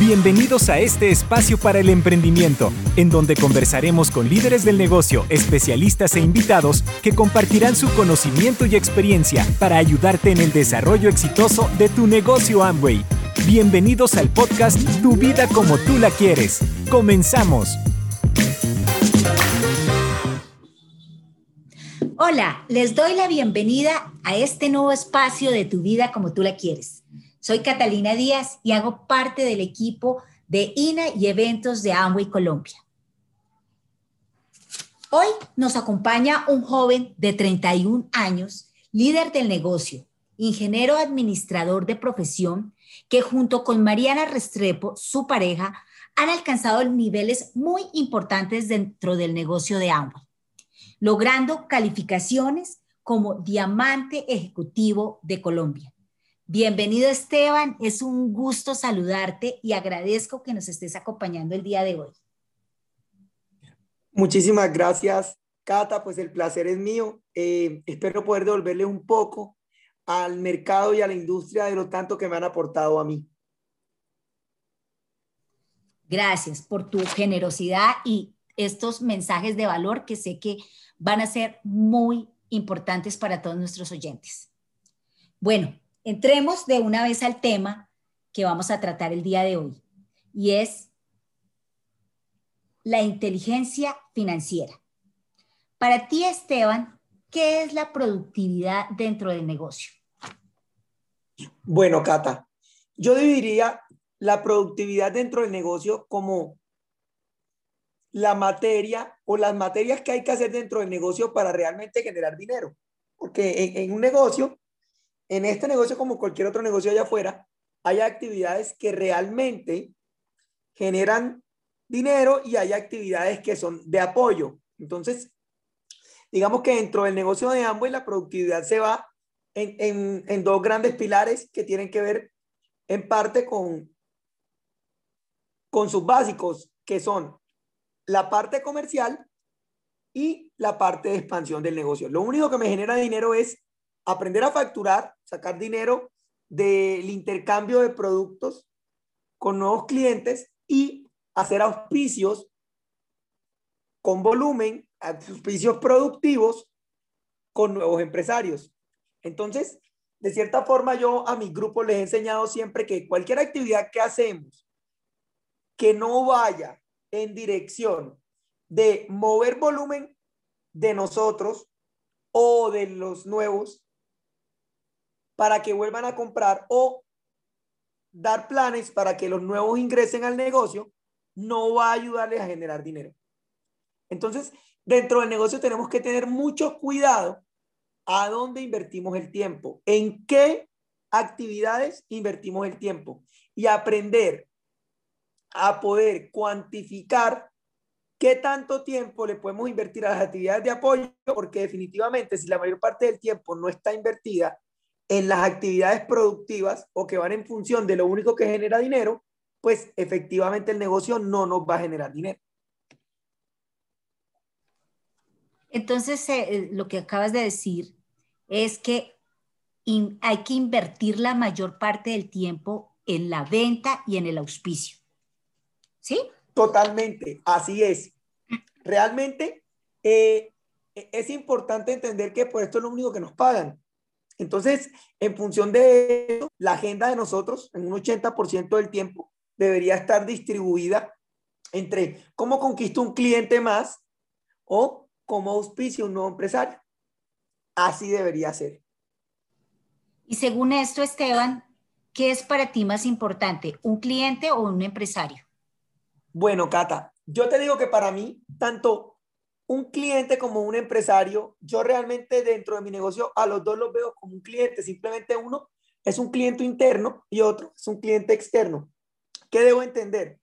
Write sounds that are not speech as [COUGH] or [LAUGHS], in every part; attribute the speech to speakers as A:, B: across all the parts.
A: Bienvenidos a este espacio para el emprendimiento, en donde conversaremos con líderes del negocio, especialistas e invitados que compartirán su conocimiento y experiencia para ayudarte en el desarrollo exitoso de tu negocio Amway. Bienvenidos al podcast Tu vida como tú la quieres. Comenzamos.
B: Hola, les doy la bienvenida a este nuevo espacio de Tu vida como tú la quieres. Soy Catalina Díaz y hago parte del equipo de INA y eventos de Amway Colombia. Hoy nos acompaña un joven de 31 años, líder del negocio, ingeniero administrador de profesión, que junto con Mariana Restrepo, su pareja, han alcanzado niveles muy importantes dentro del negocio de Amway, logrando calificaciones como diamante ejecutivo de Colombia. Bienvenido Esteban, es un gusto saludarte y agradezco que nos estés acompañando el día de hoy.
C: Muchísimas gracias, Cata, pues el placer es mío. Eh, espero poder devolverle un poco al mercado y a la industria de lo tanto que me han aportado a mí.
B: Gracias por tu generosidad y estos mensajes de valor que sé que van a ser muy importantes para todos nuestros oyentes. Bueno, entremos de una vez al tema que vamos a tratar el día de hoy, y es la inteligencia financiera. Para ti, Esteban, ¿qué es la productividad dentro del negocio?
C: Bueno, Cata, yo dividiría la productividad dentro del negocio como la materia o las materias que hay que hacer dentro del negocio para realmente generar dinero. Porque en, en un negocio en este negocio, como cualquier otro negocio allá afuera, hay actividades que realmente generan dinero y hay actividades que son de apoyo. Entonces, digamos que dentro del negocio de ambos la productividad se va en, en dos grandes pilares que tienen que ver en parte con, con sus básicos, que son la parte comercial y la parte de expansión del negocio. Lo único que me genera dinero es aprender a facturar, sacar dinero del intercambio de productos con nuevos clientes y hacer auspicios con volumen, auspicios productivos con nuevos empresarios. Entonces, de cierta forma, yo a mi grupo les he enseñado siempre que cualquier actividad que hacemos que no vaya en dirección de mover volumen de nosotros o de los nuevos, para que vuelvan a comprar o dar planes para que los nuevos ingresen al negocio, no va a ayudarles a generar dinero. Entonces, dentro del negocio tenemos que tener mucho cuidado a dónde invertimos el tiempo, en qué actividades invertimos el tiempo y aprender a poder cuantificar qué tanto tiempo le podemos invertir a las actividades de apoyo, porque definitivamente si la mayor parte del tiempo no está invertida en las actividades productivas o que van en función de lo único que genera dinero, pues efectivamente el negocio no nos va a generar dinero.
B: Entonces, eh, eh, lo que acabas de decir es que hay que invertir la mayor parte del tiempo en la venta y en el auspicio. ¿Sí?
C: Totalmente, así es. Realmente eh, es importante entender que por esto es lo único que nos pagan. Entonces, en función de eso, la agenda de nosotros, en un 80% del tiempo, debería estar distribuida entre cómo conquisto un cliente más o cómo auspicio un nuevo empresario. Así debería ser.
B: Y según esto, Esteban, ¿qué es para ti más importante, un cliente o un empresario?
C: Bueno, Cata, yo te digo que para mí, tanto un cliente como un empresario, yo realmente dentro de mi negocio a los dos los veo como un cliente, simplemente uno es un cliente interno y otro es un cliente externo. ¿Qué debo entender?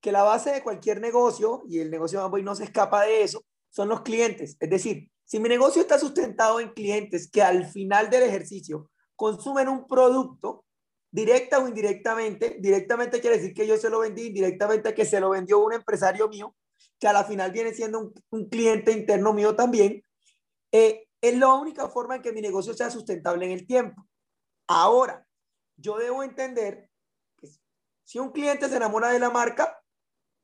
C: Que la base de cualquier negocio, y el negocio de Amway no se escapa de eso, son los clientes. Es decir, si mi negocio está sustentado en clientes que al final del ejercicio consumen un producto, directa o indirectamente, directamente quiere decir que yo se lo vendí, indirectamente que se lo vendió un empresario mío, que a la final viene siendo un, cliente interno mío también, eh, es la única forma en que mi negocio sea sustentable en el tiempo. Ahora, yo debo entender que Si un cliente se enamora de la marca,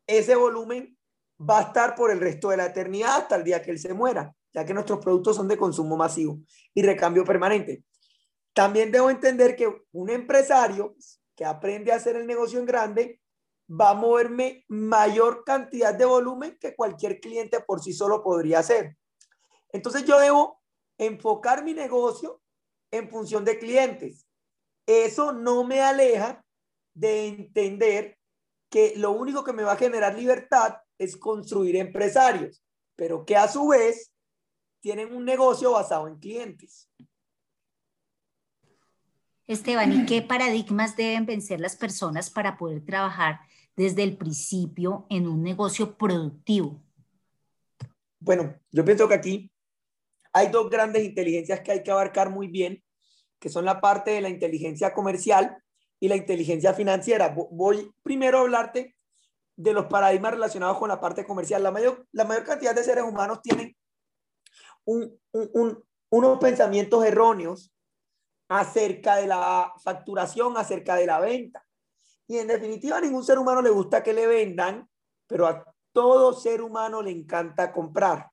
C: ese volumen va a estar por el resto de la eternidad hasta el día que él se muera, ya que nuestros productos son de consumo masivo y recambio permanente. También debo entender que un empresario que aprende a hacer el negocio en grande va a moverme mayor cantidad de volumen que cualquier cliente por sí solo podría hacer. Entonces yo debo enfocar mi negocio en función de clientes. Eso no me aleja de entender que lo único que me va a generar libertad es construir empresarios, pero que a su vez tienen un negocio basado en clientes.
B: Esteban, ¿y qué paradigmas deben vencer las personas para poder trabajar desde el principio en un negocio productivo?
C: Bueno, yo pienso que aquí hay dos grandes inteligencias que hay que abarcar muy bien, que son la parte de la inteligencia comercial y la inteligencia financiera. Voy primero a hablarte de los paradigmas relacionados con la parte comercial. La mayor, la mayor cantidad de seres humanos tienen unos pensamientos erróneos acerca de la facturación, acerca de la venta. Y en definitiva, a ningún ser humano le gusta que le vendan, pero a todo ser humano le encanta comprar.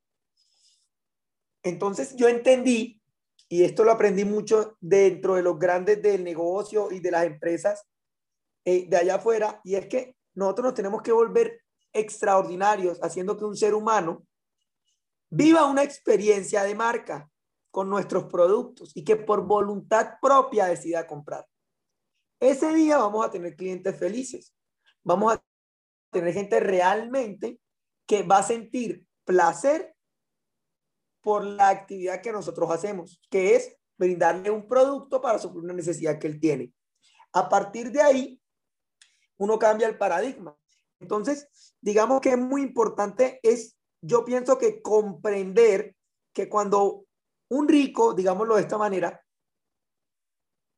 C: Entonces yo entendí, y esto lo aprendí mucho dentro de los grandes del negocio y de las empresas eh, de allá afuera, y es que nosotros nos tenemos que volver extraordinarios haciendo que un ser humano viva una experiencia de marca con nuestros productos y que por voluntad propia decida comprar. Ese día vamos a tener clientes felices. Vamos a tener gente realmente que va a sentir placer por la actividad que nosotros hacemos, que es brindarle un producto para suplir una necesidad que él tiene. A partir de ahí, uno cambia el paradigma. Entonces, digamos que es muy importante, es, yo pienso que comprender que cuando un rico, digámoslo de esta manera,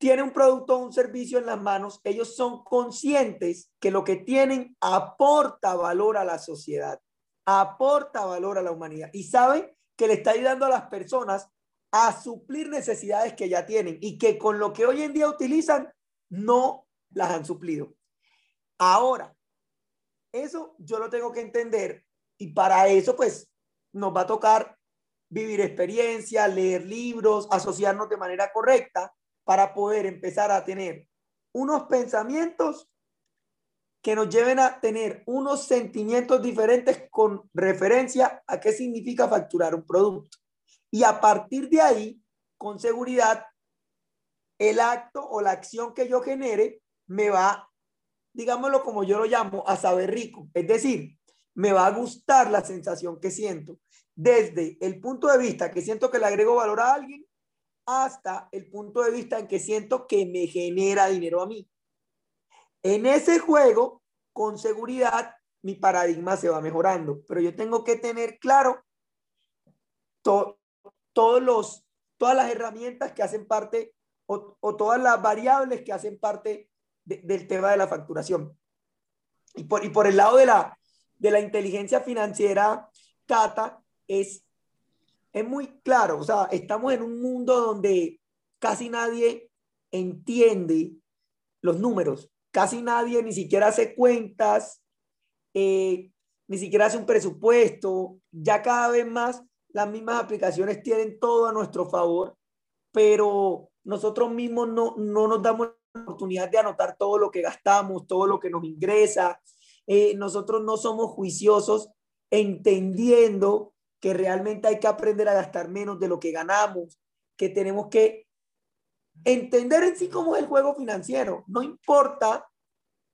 C: tiene un producto o un servicio en las manos, ellos son conscientes que lo que tienen aporta valor a la sociedad, aporta valor a la humanidad y saben que le está ayudando a las personas a suplir necesidades que ya tienen y que con lo que hoy en día utilizan no las han suplido. Ahora, eso yo lo tengo que entender y para eso pues nos va a tocar vivir experiencia, leer libros, asociarnos de manera correcta para poder empezar a tener unos pensamientos que nos lleven a tener unos sentimientos diferentes con referencia a qué significa facturar un producto. Y a partir de ahí, con seguridad, el acto o la acción que yo genere me va, digámoslo como yo lo llamo, a saber rico. Es decir, me va a gustar la sensación que siento desde el punto de vista que siento que le agrego valor a alguien hasta el punto de vista en que siento que me genera dinero a mí. En ese juego, con seguridad, mi paradigma se va mejorando, pero yo tengo que tener claro todos los, todas las herramientas que hacen parte o, todas las variables que hacen parte del tema de la facturación. Y por, y por el lado de la, de la inteligencia financiera, Cata, es, es muy claro, o sea, estamos en un mundo donde casi nadie entiende los números, casi nadie ni siquiera hace cuentas, eh, ni siquiera hace un presupuesto, ya cada vez más las mismas aplicaciones tienen todo a nuestro favor, pero nosotros mismos no, no nos damos la oportunidad de anotar todo lo que gastamos, todo lo que nos ingresa. Eh, nosotros no somos juiciosos entendiendo que realmente hay que aprender a gastar menos de lo que ganamos, que tenemos que entender en sí cómo es el juego financiero. No importa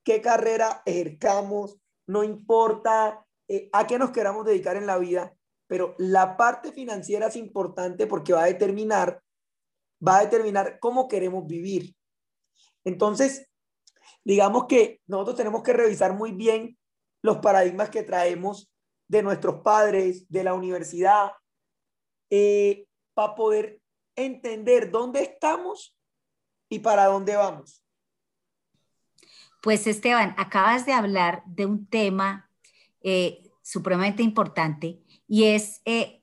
C: qué carrera ejercamos, no importa eh, a qué nos queramos dedicar en la vida, pero la parte financiera es importante porque va a determinar, va a determinar cómo queremos vivir. Entonces, digamos que nosotros tenemos que revisar muy bien los paradigmas que traemos de nuestros padres, de la universidad, eh, para poder entender dónde estamos y para dónde vamos.
B: Pues Esteban, acabas de hablar de un tema eh, supremamente importante y es eh,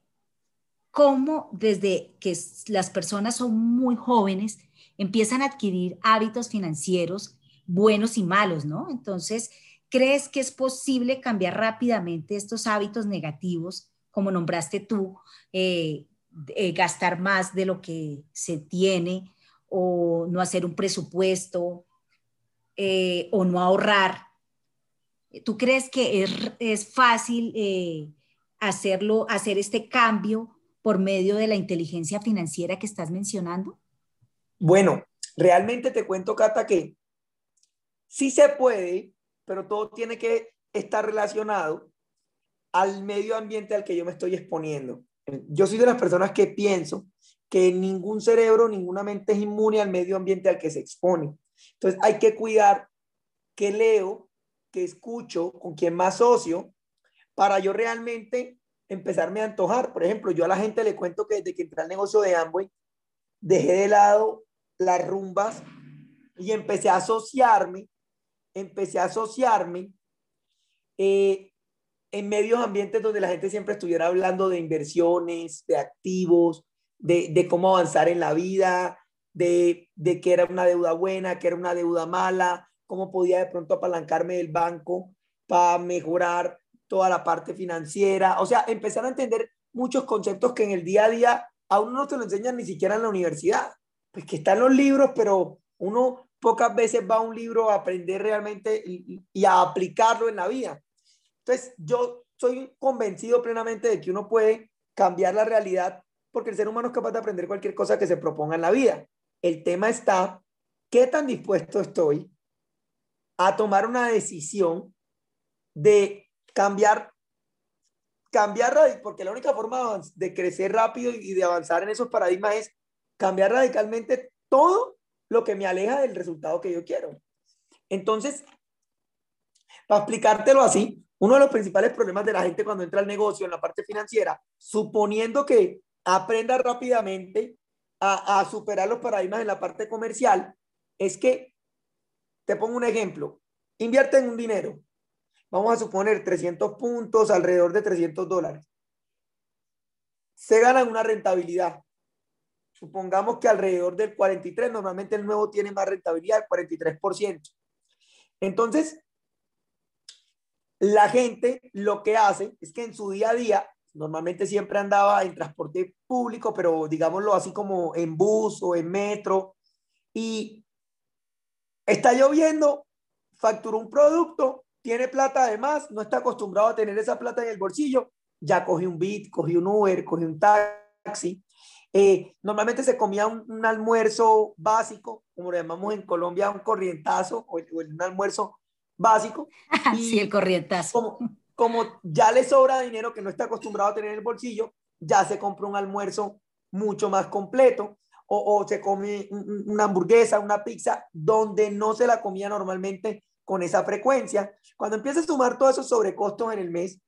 B: cómo desde que las personas son muy jóvenes empiezan a adquirir hábitos financieros buenos y malos, ¿no? Entonces, ¿crees que es posible cambiar rápidamente estos hábitos negativos, como nombraste tú, eh, eh, gastar más de lo que se tiene o no hacer un presupuesto eh, o no ahorrar? ¿Tú crees que es, es fácil hacerlo, hacer este cambio por medio de la inteligencia financiera que estás mencionando?
C: Bueno, realmente te cuento, Cata, que sí se puede, pero todo tiene que estar relacionado al medio ambiente al que yo me estoy exponiendo. Yo soy de las personas que pienso que ningún cerebro, ninguna mente es inmune al medio ambiente al que se expone. Entonces hay que cuidar qué leo, qué escucho, con quién más socio, para yo realmente empezarme a antojar. Por ejemplo, yo a la gente le cuento que desde que entré al negocio de Amway, dejé de lado las rumbas y empecé a asociarme, empecé a asociarme eh, en medios ambientes donde la gente siempre estuviera hablando de inversiones, de activos, de, de cómo avanzar en la vida, de, de que era una deuda buena, que era una deuda mala, cómo podía de pronto apalancarme del banco para mejorar toda la parte financiera, o sea, empezar a entender muchos conceptos que en el día a día a uno no te lo enseñan ni siquiera en la universidad, pues que están los libros, pero uno pocas veces va un libro a aprender realmente y, y a aplicarlo en la vida. Entonces, yo soy convencido plenamente de que uno puede cambiar la realidad porque el ser humano es capaz de aprender cualquier cosa que se proponga en la vida. El tema está, ¿qué tan dispuesto estoy a tomar una decisión de cambiar, cambiar, porque la única forma de crecer rápido y de avanzar en esos paradigmas es cambiar radicalmente todo lo que me aleja del resultado que yo quiero. Entonces, para explicártelo así, uno de los principales problemas de la gente cuando entra al negocio en la parte financiera, suponiendo que aprenda rápidamente a, superar los paradigmas en la parte comercial, es que, te pongo un ejemplo, invierte en un dinero, vamos a suponer 300 puntos, alrededor de 300 dólares. Se gana una rentabilidad. Supongamos que alrededor del 43, normalmente el nuevo tiene más rentabilidad, el 43%. Entonces, la gente lo que hace es que en su día a día, normalmente siempre andaba en transporte público, pero digámoslo así como en bus o en metro, y está lloviendo, facturó un producto, tiene plata además, no está acostumbrado a tener esa plata en el bolsillo, ya cogió un Bit, cogió un Uber, cogió un taxi. Eh, normalmente se comía un, almuerzo básico, como lo llamamos en Colombia, un corrientazo o, un almuerzo básico. [LAUGHS]
B: sí, el corrientazo.
C: Como, como ya le sobra dinero que no está acostumbrado a tener en el bolsillo, ya se compra un almuerzo mucho más completo o, o se come una hamburguesa, una pizza, donde no se la comía normalmente con esa frecuencia. Cuando empieza a sumar todos esos sobrecostos en el mes,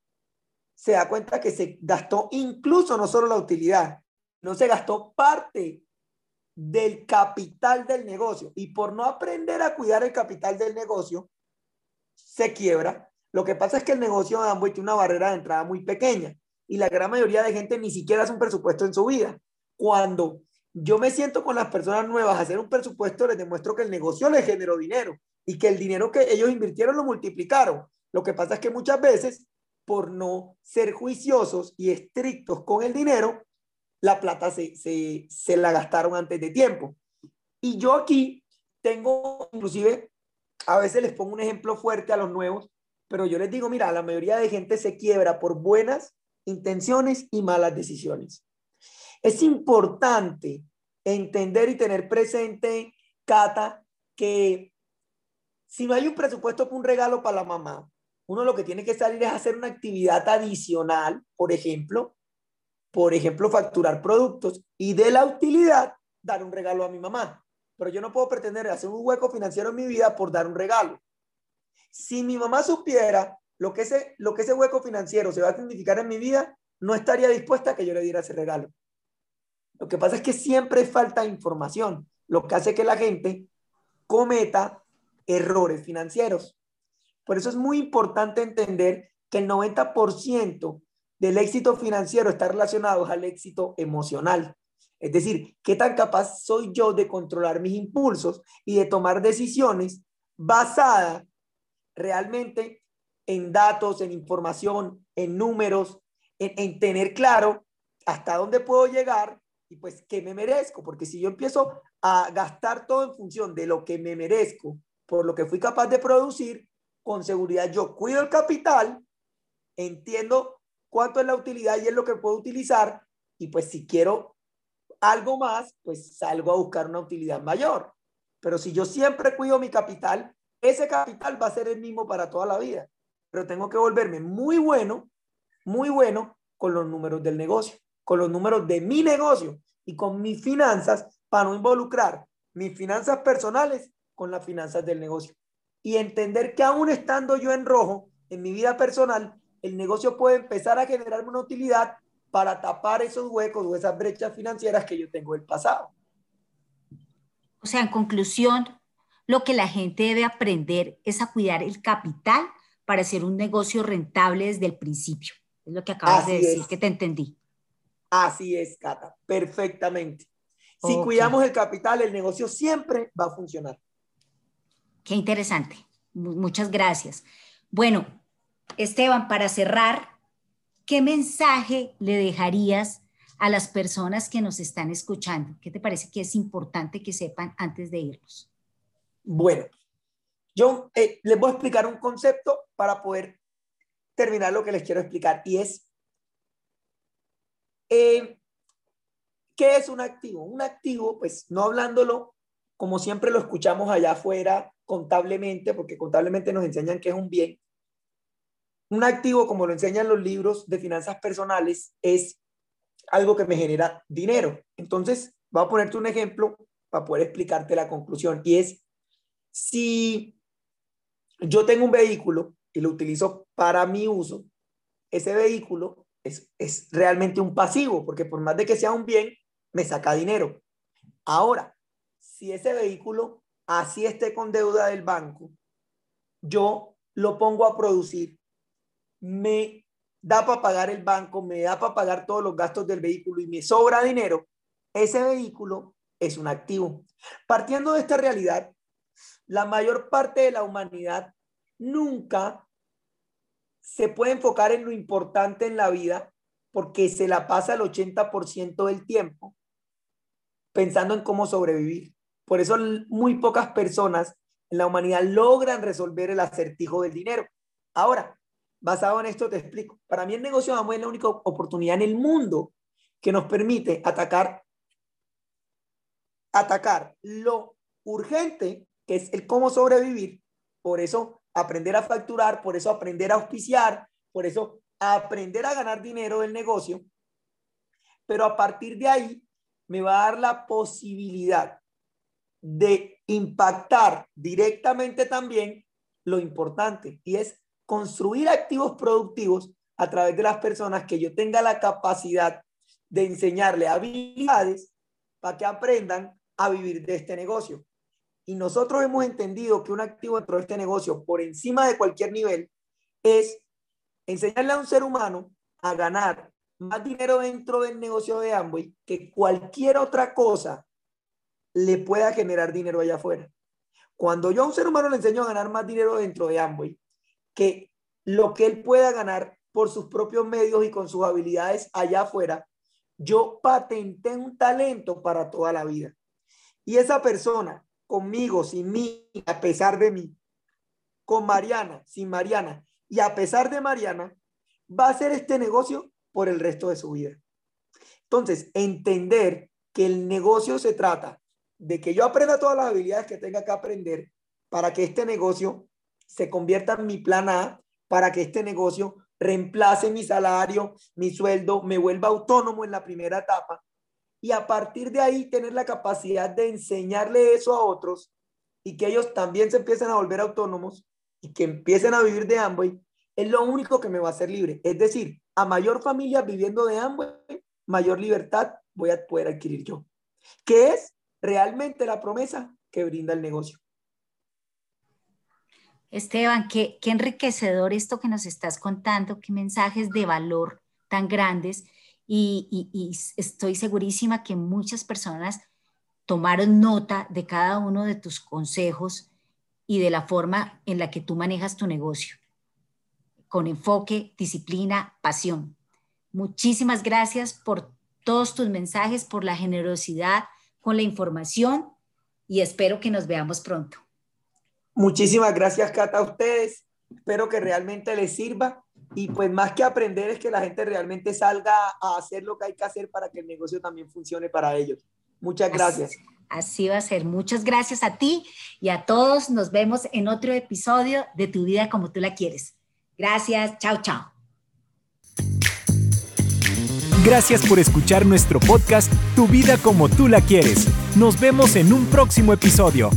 C: se da cuenta que se gastó incluso no solo la utilidad, no se gastó parte del capital del negocio. Y por no aprender a cuidar el capital del negocio, se quiebra. Lo que pasa es que el negocio de Amway tiene una barrera de entrada muy pequeña y la gran mayoría de gente ni siquiera hace un presupuesto en su vida. Cuando yo me siento con las personas nuevas a hacer un presupuesto, les demuestro que el negocio les generó dinero y que el dinero que ellos invirtieron lo multiplicaron. Lo que pasa es que muchas veces, por no ser juiciosos y estrictos con el dinero, la plata se, se, se la gastaron antes de tiempo. Y yo aquí tengo, inclusive, a veces les pongo un ejemplo fuerte a los nuevos, pero yo les digo, mira, la mayoría de gente se quiebra por buenas intenciones y malas decisiones. Es importante entender y tener presente, Cata, que si no hay un presupuesto para un regalo para la mamá, uno lo que tiene que salir es hacer una actividad adicional, por ejemplo, por ejemplo, facturar productos y de la utilidad dar un regalo a mi mamá. Pero yo no puedo pretender hacer un hueco financiero en mi vida por dar un regalo. Si mi mamá supiera lo que ese, lo que ese hueco financiero se va a significar en mi vida, no estaría dispuesta a que yo le diera ese regalo. Lo que pasa es que siempre falta información, lo que hace que la gente cometa errores financieros. Por eso es muy importante entender que el 90% del éxito financiero está relacionado al éxito emocional. Es decir, qué tan capaz soy yo de controlar mis impulsos y de tomar decisiones basada realmente en datos, en información, en números, en, tener claro hasta dónde puedo llegar y pues qué me merezco, porque si yo empiezo a gastar todo en función de lo que me merezco, por lo que fui capaz de producir, con seguridad yo cuido el capital, entiendo cuánto es la utilidad y es lo que puedo utilizar, y pues si quiero algo más, pues salgo a buscar una utilidad mayor. Pero si yo siempre cuido mi capital, ese capital va a ser el mismo para toda la vida. Pero tengo que volverme muy bueno, muy bueno con los números del negocio, con los números de mi negocio y con mis finanzas para no involucrar mis finanzas personales con las finanzas del negocio. Y entender que aún estando yo en rojo en mi vida personal, el negocio puede empezar a generarme una utilidad para tapar esos huecos o esas brechas financieras que yo tengo del pasado.
B: O sea, en conclusión, lo que la gente debe aprender es a cuidar el capital para hacer un negocio rentable desde el principio. Es lo que acabas de decir, que te entendí.
C: Así es, Cata, perfectamente. Si cuidamos el capital, el negocio siempre va a funcionar.
B: Qué interesante. Muchas gracias. Bueno, Esteban, para cerrar, ¿qué mensaje le dejarías a las personas que nos están escuchando? ¿Qué te parece que es importante que sepan antes de irnos?
C: Bueno, yo eh, les voy a explicar un concepto para poder terminar lo que les quiero explicar y es, eh, ¿qué es un activo? Un activo, pues no hablándolo como siempre lo escuchamos allá afuera contablemente, porque contablemente nos enseñan que es un bien. Un activo, como lo enseñan los libros de finanzas personales, es algo que me genera dinero. Entonces, voy a ponerte un ejemplo para poder explicarte la conclusión. Y es, si yo tengo un vehículo y lo utilizo para mi uso, ese vehículo es, es realmente un pasivo, porque por más de que sea un bien, me saca dinero. Ahora, si ese vehículo así esté con deuda del banco, yo lo pongo a producir, me da para pagar el banco, me da para pagar todos los gastos del vehículo y me sobra dinero, ese vehículo es un activo. Partiendo de esta realidad, la mayor parte de la humanidad nunca se puede enfocar en lo importante en la vida porque se la pasa el 80% del tiempo pensando en cómo sobrevivir. Por eso muy pocas personas en la humanidad logran resolver el acertijo del dinero. Ahora, basado en esto te explico. Para mí el negocio de es la única oportunidad en el mundo que nos permite atacar atacar lo urgente, que es el cómo sobrevivir. Por eso aprender a facturar, por eso aprender a auspiciar, por eso aprender a ganar dinero del negocio. Pero a partir de ahí me va a dar la posibilidad de impactar directamente también lo importante y es construir activos productivos a través de las personas que yo tenga la capacidad de enseñarle habilidades para que aprendan a vivir de este negocio. Y nosotros hemos entendido que un activo dentro de este negocio, por encima de cualquier nivel, es enseñarle a un ser humano a ganar más dinero dentro del negocio de Amway que cualquier otra cosa le pueda generar dinero allá afuera. Cuando yo a un ser humano le enseño a ganar más dinero dentro de Amway que lo que él pueda ganar por sus propios medios y con sus habilidades allá afuera, yo patenté un talento para toda la vida. Y esa persona, conmigo, sin mí, a pesar de mí, con Mariana, sin Mariana, y a pesar de Mariana, va a hacer este negocio por el resto de su vida. Entonces, entender que el negocio se trata de que yo aprenda todas las habilidades que tenga que aprender para que este negocio se convierta en mi plan A, para que este negocio reemplace mi salario, mi sueldo, me vuelva autónomo en la primera etapa y a partir de ahí tener la capacidad de enseñarle eso a otros y que ellos también se empiecen a volver autónomos y que empiecen a vivir de Amway, es lo único que me va a hacer libre. Es decir, a mayor familia viviendo de Amway, mayor libertad voy a poder adquirir yo. ¿Qué es realmente la promesa que brinda el negocio?
B: Esteban, qué, qué enriquecedor esto que nos estás contando, qué mensajes de valor tan grandes y, estoy segurísima que muchas personas tomaron nota de cada uno de tus consejos y de la forma en la que tú manejas tu negocio, con enfoque, disciplina, pasión. Muchísimas gracias por todos tus mensajes, por la generosidad con la información y espero que nos veamos pronto.
C: Muchísimas gracias, Cata, a ustedes. Espero que realmente les sirva y pues más que aprender es que la gente realmente salga a hacer lo que hay que hacer para que el negocio también funcione para ellos. Muchas gracias.
B: Así, va a ser. Muchas gracias a ti y a todos. Nos vemos en otro episodio de Tu vida como tú la quieres. Gracias. Chao, chao.
A: Gracias por escuchar nuestro podcast Tu vida como tú la quieres. Nos vemos en un próximo episodio.